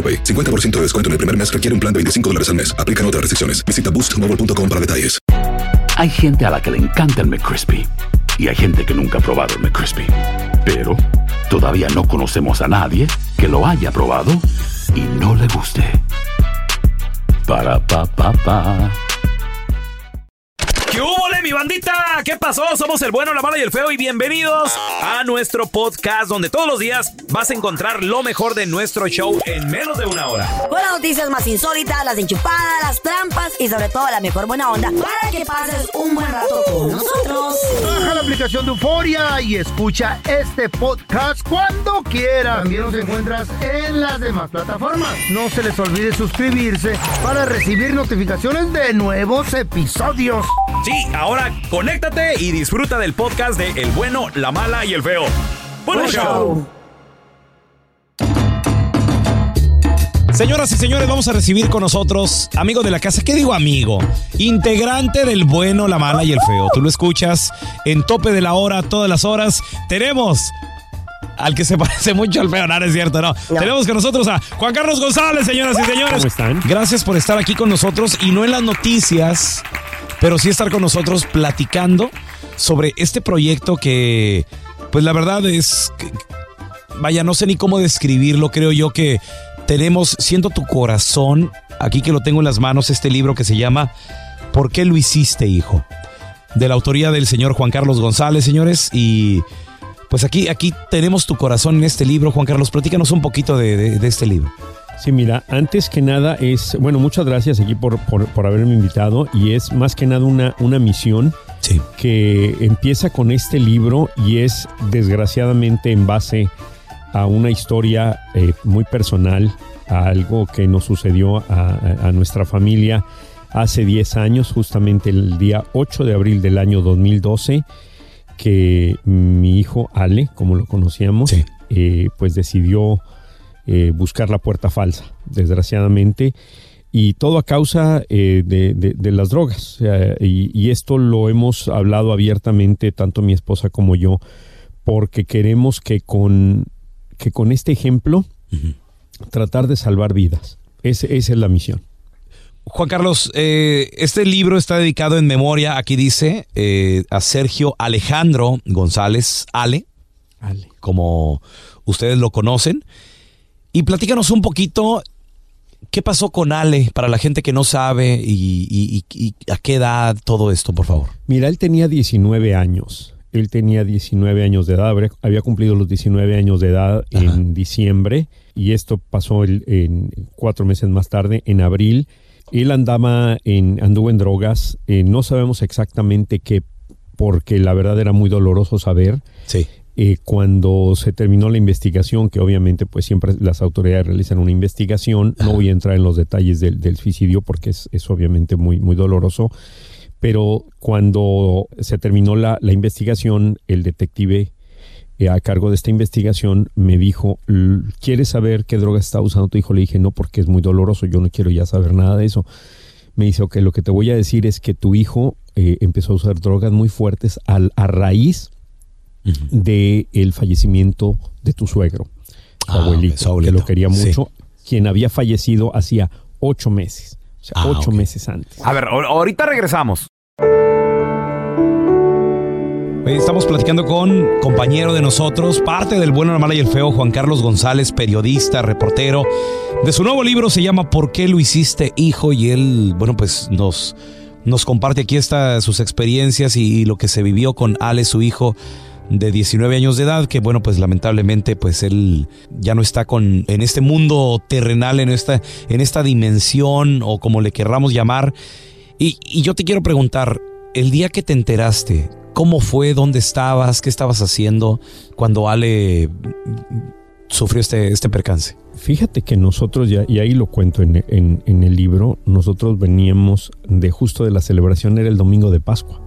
AroPay. 50% de descuento en el primer mes requiere un plan de 25 dólares al mes. Aplican otras restricciones. Visita boostmobile.com para detalles. Hay gente a la que le encanta el McCrispy y hay gente que nunca ha probado el McCrispy. Pero todavía no conocemos a nadie que lo haya probado y no le guste. Para pa pa pa. ¿Qué hubo, mi bandita? ¿Qué pasó? Somos el bueno, la mala y el feo y bienvenidos a nuestro podcast donde todos los días vas a encontrar lo mejor de nuestro show en menos de una hora. Con las noticias más insólitas, las enchupadas, las trampas y sobre todo la mejor buena onda para que pases un buen rato con nosotros. Baja la aplicación de Euforia y escucha este podcast cuando quieras. También nos encuentras en las demás plataformas. No se les olvide suscribirse para recibir notificaciones de nuevos episodios. Sí, ahora conéctate y disfruta del podcast de El bueno, la mala y el feo. ¡Buen show! Señoras y señores, vamos a recibir con nosotros, amigo de la casa, ¿qué digo amigo? Integrante del bueno, la mala y el feo. Tú lo escuchas en tope de la hora, todas las horas. Tenemos al que se parece mucho al feo, no, no es cierto, no. Tenemos con nosotros a Juan Carlos González, señoras y señores. ¿Cómo están? Gracias por estar aquí con nosotros y no en las noticias, pero sí estar con nosotros platicando sobre este proyecto que, pues la verdad es, que- vaya, no sé ni cómo describirlo, creo yo que tenemos, siento tu corazón, aquí que lo tengo en las manos, este libro que se llama ¿Por qué lo hiciste, hijo? De la autoría del señor Juan Carlos González, señores, y pues aquí, aquí tenemos tu corazón en este libro, Juan Carlos, platícanos un poquito de, de- de este libro. Sí, mira, antes que nada es, bueno, muchas gracias aquí por, por, por haberme invitado y es más que nada una, una misión Sí. que empieza con este libro y es desgraciadamente en base a una historia eh, muy personal, a algo que nos sucedió a, nuestra familia hace 10 años, justamente el día 8 de abril del año 2012, que mi hijo Ale, como lo conocíamos, Sí. eh, pues decidió eh, buscar la puerta falsa, desgraciadamente, y todo a causa eh, de, de- de las drogas. Y esto lo hemos hablado abiertamente, tanto mi esposa como yo, porque queremos que con, que con este ejemplo tratar de salvar vidas. Esa es la misión. Juan Carlos, eh, este libro está dedicado en memoria, aquí dice, eh, a Sergio Alejandro González Ale, Ale. como ustedes lo conocen. Y platícanos un poquito qué pasó con Ale para la gente que no sabe y, y- y- y a qué edad todo esto, por favor. Mira, él tenía 19 años. Él tenía 19 años de edad, había cumplido los 19 años de edad en diciembre y esto pasó el- en cuatro meses más tarde, en abril. Él andaba en, anduvo en drogas, eh, no sabemos exactamente qué, porque la verdad era muy doloroso saber. Sí. Eh, cuando se terminó la investigación, que obviamente pues siempre las autoridades realizan una investigación, no voy a entrar en los detalles del, del suicidio porque es, es obviamente muy, muy doloroso, pero cuando se terminó la, la investigación, el detective eh, a cargo de esta investigación me dijo, "L- ¿quieres saber qué droga está usando tu hijo? Le dije, no, porque es muy doloroso, yo no quiero ya saber nada de eso. Me dice, ok, lo que te voy a decir es que tu hijo eh, empezó a usar drogas muy fuertes al, a raíz de el fallecimiento de tu suegro, su Ah, abuelito, que lo quería sí. mucho, quien había fallecido hacía ocho meses, o sea, Ah, ocho meses antes. A ver, ahorita regresamos. Estamos platicando con compañero de nosotros, parte del bueno, la mala y el feo, Juan Carlos González, periodista, reportero. De su nuevo libro se llama ¿Por qué lo hiciste, hijo? Y él, bueno, pues nos nos comparte aquí esta, sus experiencias y, lo que se vivió con Ale, su hijo de 19 años de edad, que bueno, pues lamentablemente pues él ya no está con en este mundo terrenal, en esta, en esta dimensión o como le querramos llamar. Y, yo te quiero preguntar, el día que te enteraste, ¿cómo fue? ¿Dónde estabas? ¿Qué estabas haciendo cuando Ale sufrió este, este percance? Fíjate que nosotros, ya, y ahí lo cuento en, en- en el libro, nosotros veníamos de justo de la celebración, era el domingo de Pascua.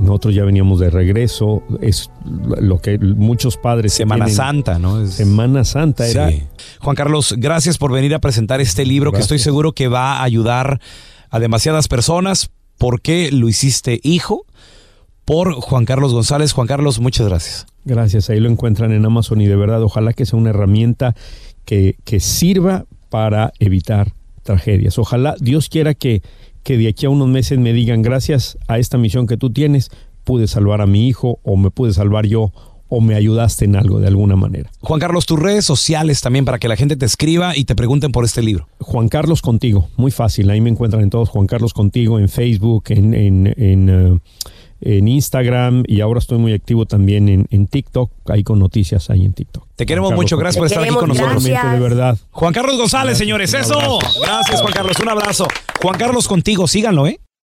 Nosotros ya veníamos de regreso, es lo que muchos padres... Semana tienen- Santa, ¿no? Es- Semana Santa era... Sí. Juan Carlos, gracias por venir a presentar este libro que estoy seguro que va a ayudar a demasiadas personas. ¿Por qué lo hiciste hijo? Por Juan Carlos González. Juan Carlos, muchas gracias. Gracias, ahí lo encuentran en Amazon y de verdad ojalá que sea una herramienta que, que sirva para evitar tragedias. Ojalá Dios quiera que, que de aquí a unos meses me digan gracias a esta misión que tú tienes, pude salvar a mi hijo o me pude salvar yo o me ayudaste en algo de alguna manera. Juan Carlos, tus redes sociales también para que la gente te escriba y te pregunten por este libro. Juan Carlos Contigo, muy fácil, ahí me encuentran en todos Juan Carlos Contigo, en Facebook, en, en, en, eh, en Instagram y ahora estoy muy activo también en, en TikTok, ahí con noticias ahí en TikTok. Te queremos Carlos mucho, gracias por estar aquí con nosotros. gracias. De verdad. Juan Carlos González, señores, eso. Gracias, Juan Carlos, un abrazo. Juan Carlos contigo, síganlo, ¿eh?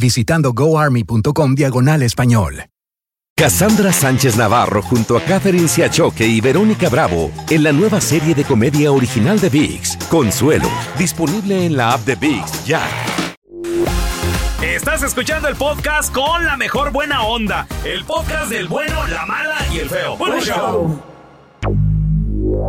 visitando goarmy.com diagonal español. Cassandra Sánchez Navarro junto a Catherine Siachoque y Verónica Bravo en la nueva serie de comedia original de VIX, Consuelo, disponible en la app de VIX ya. Estás escuchando el podcast con la mejor buena onda. El podcast del bueno, la mala y el feo. Bueno, show.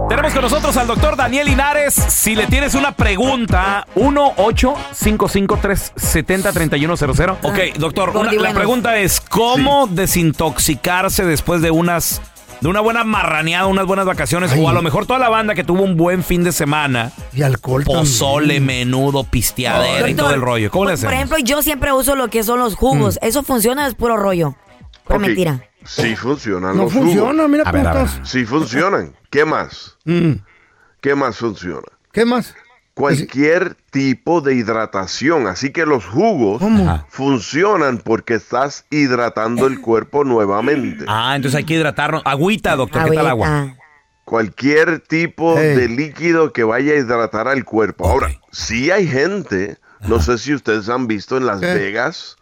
Tenemos con nosotros al doctor Daniel Linares. Si le tienes una pregunta, 1-855-370-3100. Ok, doctor, una- la pregunta es: ¿cómo desintoxicarse después de unas. De una buena marraneada, unas buenas vacaciones, Ay. o a lo mejor toda la banda que tuvo un buen fin de semana, Y alcohol pozole, también. menudo, pisteadera y Doctor, todo el rollo. ¿Cómo le por- hacemos? Por ejemplo, yo siempre uso lo que son los jugos. ¿Eso funciona o es puro rollo? Pero Ok. mentira. Sí funcionan No los funciona, jugos. mira A ver, a. Sí funcionan. ¿Qué más? Mm. ¿Qué más funciona? ¿Qué más? Cualquier tipo de hidratación. Así que los jugos funcionan porque estás hidratando el cuerpo nuevamente. Ah, entonces hay que hidratarnos. Agüita, doctor, ¿qué tal agua? Cualquier tipo Hey. de líquido que vaya a hidratar al cuerpo. Ahora, sí hay gente, no sé si ustedes han visto en Las ¿Qué? Vegas,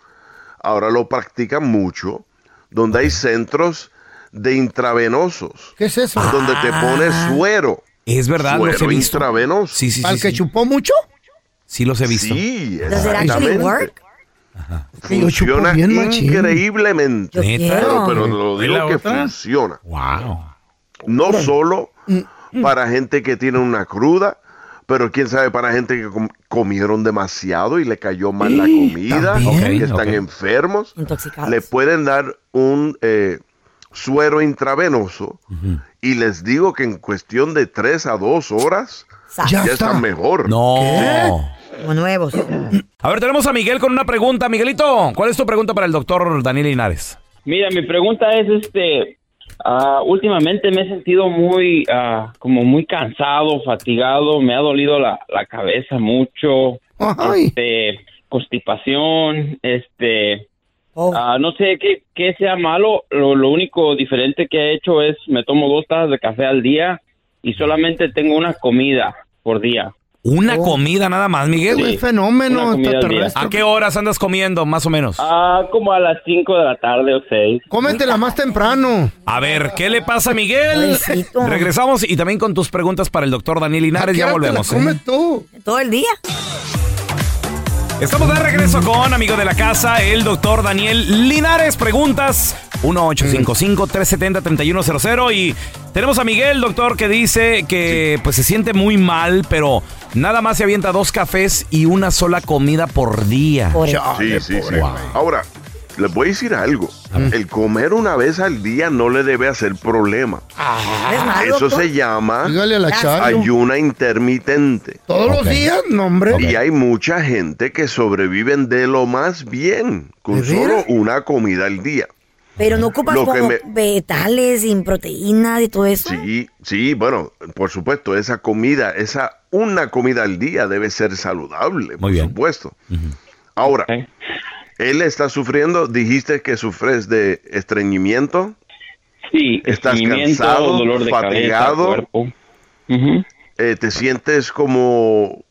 ahora lo practican mucho, donde hay centros de intravenosos, ¿Qué es eso? donde te pones suero. Es verdad, los he visto. intravenoso. Sí, sí, ¿Para sí. el que sí. chupó mucho? Sí los he visto. Sí, exactamente. work? Chupo Funciona bien, increíblemente. Pero, pero lo ¿Y la digo que otra? funciona. Wow. No solo Mm, para gente que tiene una cruda, pero quién sabe para gente que com- comieron demasiado y le cayó mal la comida, también. que están enfermos. Intoxicados. Le pueden dar un eh, suero intravenoso y les digo que en cuestión de 3 a 2 horas Ya ya está. están mejor. No. Como nuevos. A ver, tenemos a Miguel con una pregunta. Miguelito, ¿cuál es tu pregunta para el doctor Daniel Linares? Mira, mi pregunta es, este, ah, últimamente me he sentido muy, ah, como muy cansado, fatigado, me ha dolido la, la cabeza mucho, Ay. este, constipación, este, Oh. ah, no sé qué, qué sea malo, lo, lo único diferente que he hecho es me tomo dos tazas de café al día y solamente tengo una comida por día. ¿Una Oh. comida nada más, Miguel? Es fenómeno. ¿A qué horas andas comiendo, más o menos? Ah, como a las 5 de la tarde o 6. Cómetela más temprano. A ver, ¿qué le pasa a Miguel? Pobrecito. Regresamos y también con tus preguntas para el doctor Daniel Linares. ¿A qué Ya hora te la volvemos. ¿eh? comes tú? Todo el día. Estamos de regreso con amigo de la casa, el doctor Daniel Linares. Preguntas 1-855-370-3100. Y tenemos a Miguel, doctor, que dice que pues se siente muy mal, pero nada más se avienta dos cafés y una sola comida por día. Por Sí, sí, sí. Ahora, les voy a decir algo. El comer una vez al día no le debe hacer problema. ¿Es malo, Eso doctor? se llama ayuna intermitente. Todos los días, no, hombre. Y hay mucha gente que sobreviven de lo más bien con ¿De solo una comida al día. Pero no ocupas Lo como me- vegetales sin proteínas y todo eso. Sí, sí, bueno, por supuesto, esa comida, esa una comida al día debe ser saludable, por bien. supuesto. Ahora, él está sufriendo, dijiste que sufres de estreñimiento, Sí, ¿Estás estreñimiento, cansado, dolor de fatigado? cabeza, cuerpo. Ujú. eh, te sientes como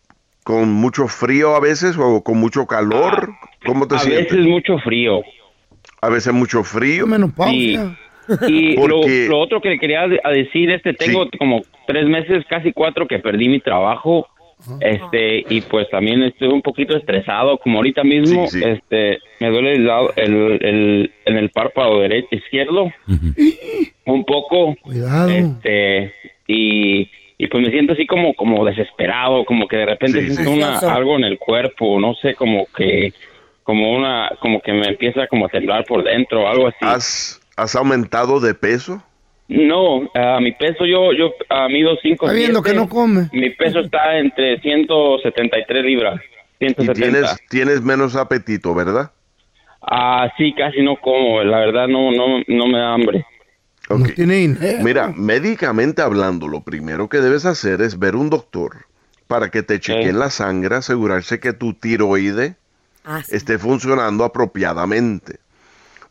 con mucho frío a veces o con mucho calor, ¿cómo te A sientes? veces mucho frío. A veces mucho frío. Menopausia. Y lo, Porque- lo otro que le quería decir, este, tengo Sí. como tres meses, casi cuatro, que perdí mi trabajo. Este, y pues también estoy un poquito estresado, como ahorita mismo, Sí, sí. este, me duele el lado, el, el- en el párpado derecho, izquierdo, un poco, Cuidado. este, y, y pues me siento así como, como desesperado, como que de repente Sí, siento sí. una, algo en el cuerpo, no sé, como que, como una, como que me empieza como a temblar por dentro, algo así. ¿Has, has aumentado de peso? No, a mi peso yo yo a mido 5 Está viendo que no come. Mi peso está entre 173 libras. Y 170. tienes, tienes menos apetito, ¿verdad? Ah, sí, casi no como, la verdad no no no me da hambre. No Ok. tiene. Mira, médicamente hablando, lo primero que debes hacer es ver un doctor para que te chequeen la sangre, asegurarse que tu tiroide Ah, sí. esté funcionando apropiadamente.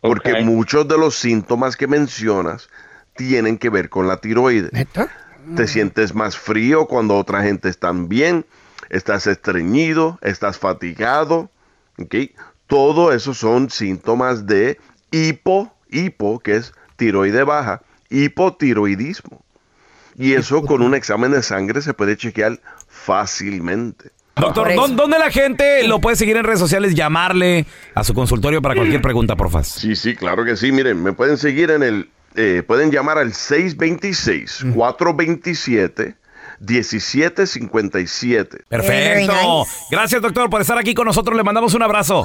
Porque muchos de los síntomas que mencionas tienen que ver con la tiroide. ¿Neta? Te sientes más frío cuando otra gente está bien, estás estreñido, estás fatigado, ¿ok? Todo eso son síntomas de hipo, hipo, que es tiroide baja, hipotiroidismo. Y eso con un examen de sangre se puede chequear fácilmente. Doctor, Por eso. ¿dó- ¿dónde la gente lo puede seguir en redes sociales? Llamarle a su consultorio para cualquier pregunta, porfa. Sí, sí, claro que sí. Miren, me pueden seguir en el, eh, pueden llamar al 626-427-1757. Perfecto. Very nice. Gracias, doctor, por estar aquí con nosotros. Le mandamos un abrazo.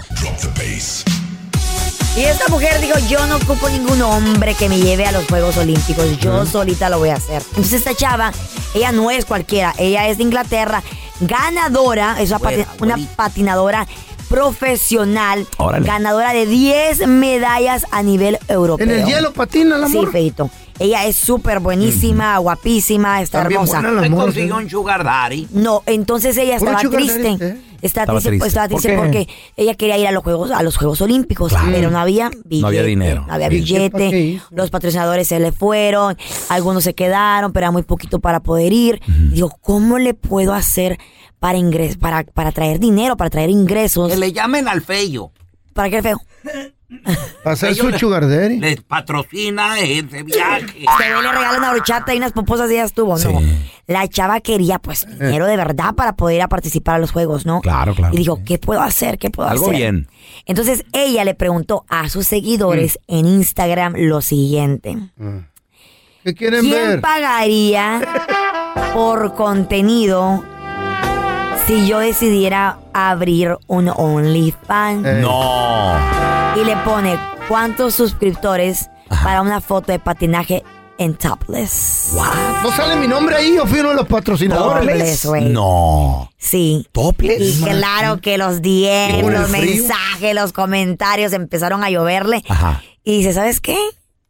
Y esta mujer dijo, yo no ocupo ningún hombre que me lleve a los Juegos Olímpicos, yo solita lo voy a hacer. Entonces esta chava, ella no es cualquiera, ella es de Inglaterra, ganadora, es una, pati- una patinadora profesional, Órale. ganadora de 10 medallas a nivel europeo. En el hielo patina la Sí, feito. Ella es súper buenísima, guapísima, está bien hermosa. buena la morra, sí. sugar daddy. No, entonces ella estaba triste. daddy, ¿eh? Está Estaba triste, pues, estaba ¿Por triste porque ella quería ir a los Juegos, a los Juegos Olímpicos, pero no había billete. había dinero. No había Sí. ¿Para qué billete. Los patrocinadores se le fueron, algunos se quedaron, pero era muy poquito para poder ir. Dijo, ¿cómo le puedo hacer para ingres para, para traer dinero, para traer ingresos? Que le llamen al feyo. ¿Para qué feo? Para hacer su daddy. Les patrocina ese viaje. Este güey le regala una brochata y unas poposas y ya estuvo, ¿no? La chava quería, pues, dinero de verdad para poder ir a participar a los juegos, ¿no? Claro, claro. Y dijo, ¿qué puedo hacer? ¿Qué puedo Algo hacer? bien. Entonces ella le preguntó a sus seguidores en Instagram lo siguiente. ¿Qué quieren ¿Quién ver? pagaría por contenido si yo decidiera abrir un OnlyFans? Eh. No. Y le pone, ¿cuántos suscriptores para una foto de patinaje en topless? ¿No sale mi nombre ahí? Yo fui uno de los patrocinadores. Topless, güey. No. Sí. ¿Topless? Y claro que los DM, los mensajes, los comentarios empezaron a lloverle. Ajá. Y dice, ¿sabes qué?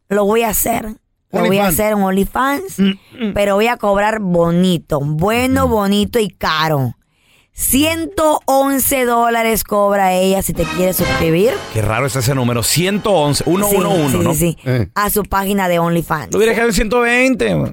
Lo voy a hacer. Lo voy a hacer en OnlyFans, pero voy a cobrar bonito, bueno, bonito y caro. 111 dólares cobra ella si te quiere suscribir. Qué raro está ese número. 111, 111, Sí, sí, ¿no? sí, sí. A su página de OnlyFans. Lo hubiera dejado en 120. güey.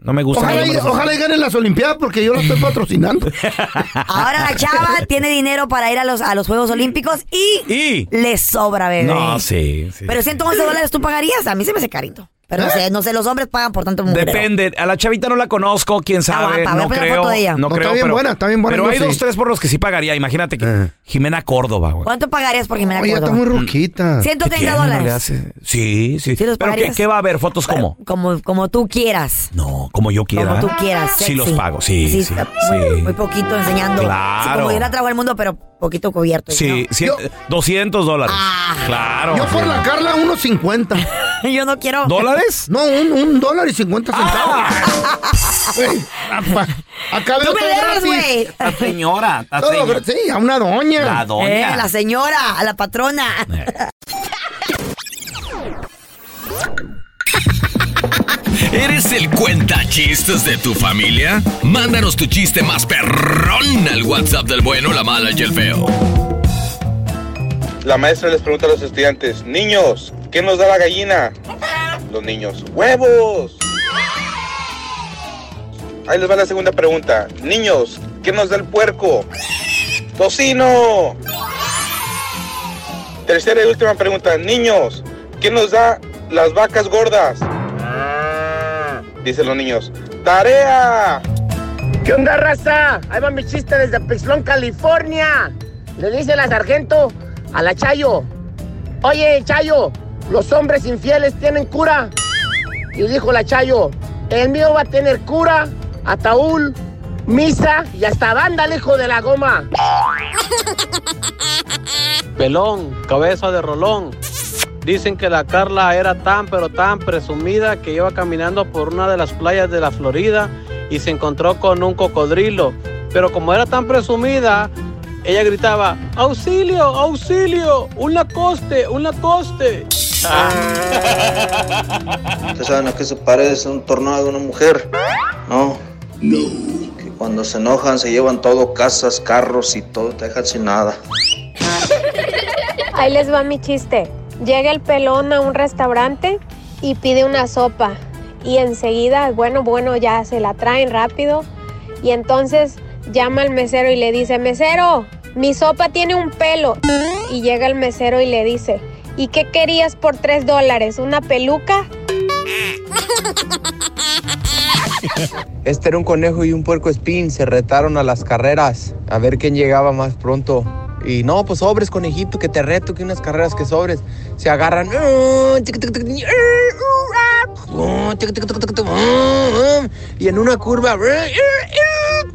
No me gusta. Ojalá, y, ojalá y ganen las Olimpiadas porque yo lo estoy patrocinando. Ahora la chava tiene dinero para ir a los, a los Juegos Olímpicos y, le sobra, bebé. No, sí, sí. Pero 111 dólares tú pagarías. A mí se me hace carito. Pero no sé, no sé, los hombres pagan por tanto mugrero. Depende. A la chavita no la conozco, quién sabe. guapa, voy a no creo. foto de ella. No, No, creo. está bien pero, buena, está bien buena, Pero hay sí. dos, tres por los que sí pagaría. Imagínate que Jimena Córdoba, güey. ¿Cuánto pagarías por Jimena Oye, está Córdoba? muy ruquita. 130 ¿Qué tiene? No dólares. hace- Sí, sí. los ¿Pero qué, va a haber? ¿Fotos cómo? Como, como tú quieras. No, como yo quiera. Como tú quieras. Sí sexy. los pago, sí, sí, está Muy, sí. muy poquito enseñando. Claro. Sí, como ir a trabajar el mundo, pero poquito cubierto. Sí, ¿no? cien- 200 dólares. claro. Yo por sí. la Carla, unos 50. Yo no quiero. ¿Dólares? No, un, un dólar y 50 centavos. Güey, apa, acá Tú me todo debes, gratis. güey. La señora, la Todo señora. gra- sí, a una doña. La doña. Eh, la señora, a la patrona. ¿Eres el cuenta chistes de tu familia? Mándanos tu chiste más perrón al WhatsApp del bueno, la mala y el feo. La maestra les pregunta a los estudiantes, niños, ¿qué nos da la gallina? Los niños, huevos. Ahí les va la segunda pregunta. Niños, ¿qué nos da el puerco? Tocino. Tercera y última pregunta. Niños, ¿qué nos da las vacas gordas? Dicen los niños. ¡Tarea! ¿Qué onda, raza? Ahí va mi chiste desde Pixlón, California. Le dice la sargento a la Chayo. Oye, Chayo, ¿los hombres infieles tienen cura? Y dijo la Chayo, el mío va a tener cura, ataúd, misa y hasta banda, el hijo de la goma. Pelón, cabeza de rolón. Dicen que la Carla era tan pero tan presumida que iba caminando por una de las playas de la Florida y se encontró con un cocodrilo. Pero como era tan presumida, ella gritaba, auxilio, auxilio, un lacoste, un lacoste. ¿Ustedes saben a qué se parece un tornado de una mujer? No. No. Que cuando se enojan se llevan todo, casas, carros y todo, te dejan sin nada. Ahí les va mi chiste. Llega el pelón a un restaurante y pide una sopa. Y enseguida, bueno, bueno, ya se la traen rápido. Y entonces llama al mesero y le dice, mesero, mi sopa tiene un pelo. Y llega el mesero y le dice, ¿y qué querías por tres dólares? ¿Una peluca? Este era un conejo y un puerco espín. Se retaron a las carreras a ver quién llegaba más pronto. Y no, pues sobres, conejito, que te reto, que unas carreras que sobres. Se agarran. Y en una curva.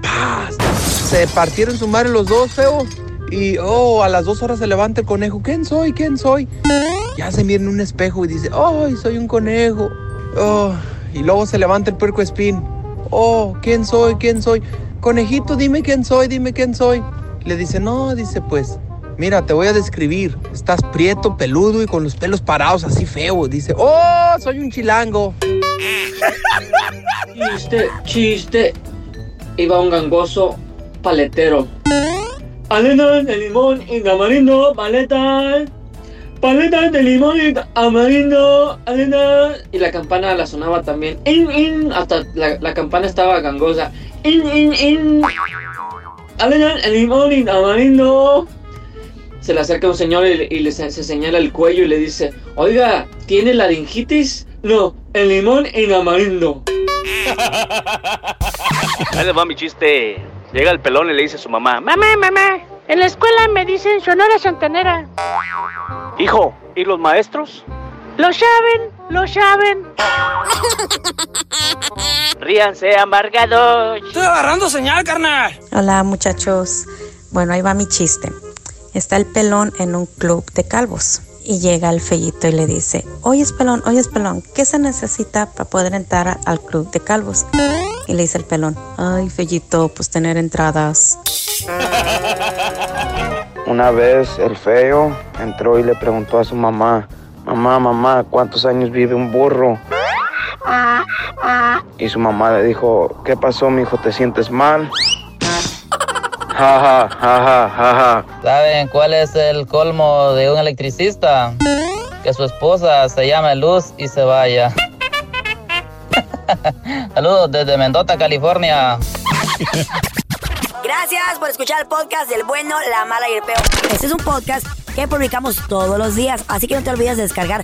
¡paz! Se partieron su madre los dos, feo. Y oh, a las dos horas se levanta el conejo. ¿Quién soy? ¿Quién soy? Ya se mira en un espejo y dice, ¡ay, soy un conejo! Oh, y luego se levanta el puerco espín. Oh, ¿quién soy? ¿Quién soy? Conejito, dime quién soy, dime quién soy. Le dice, no, dice, pues, mira, te voy a describir. Estás prieto, peludo y con los pelos parados así feo. Dice, oh, soy un chilango. Chiste, chiste. Iba un gangoso paletero. Paletas de limón y tamarindo, paletas. Paletas de limón y tamarindo, paletas. Y la campana la sonaba también. In, in, hasta la, campana estaba gangosa. In, in, in. Paletas de limón y tamarindo. Se le acerca un señor y, le- se señala el cuello y le dice, oiga, ¿tiene laringitis? No, el limón y tamarindo. Ahí les va mi chiste. Llega el pelón y le dice a su mamá, Mamá, mamá, en la escuela me dicen Sonora Santanera. hijo, ¿y los maestros? Lo saben, lo saben. Ríanse, amargados. Estoy agarrando señal, carnal. Hola muchachos. Bueno, ahí va mi chiste. Está el pelón en un club de calvos y llega el fellito y le dice, oye pelón, oye pelón, ¿qué se necesita para poder entrar al club de calvos? Y le dice el pelón, ay fellito, pues tener entradas. Una vez el feo entró y le preguntó a su mamá, mamá, mamá, ¿cuántos años vive un burro? Y su mamá le dijo, ¿qué pasó, mijo? ¿Te sientes mal? Ja, ja, ja, ja. ¿Saben cuál es el colmo de un electricista? Que su esposa se llame Luz y se vaya. Saludos desde Mendota, California. Gracias por escuchar el podcast del bueno, la mala y el peor. Este es un podcast que publicamos todos los días, así que no te olvides de descargar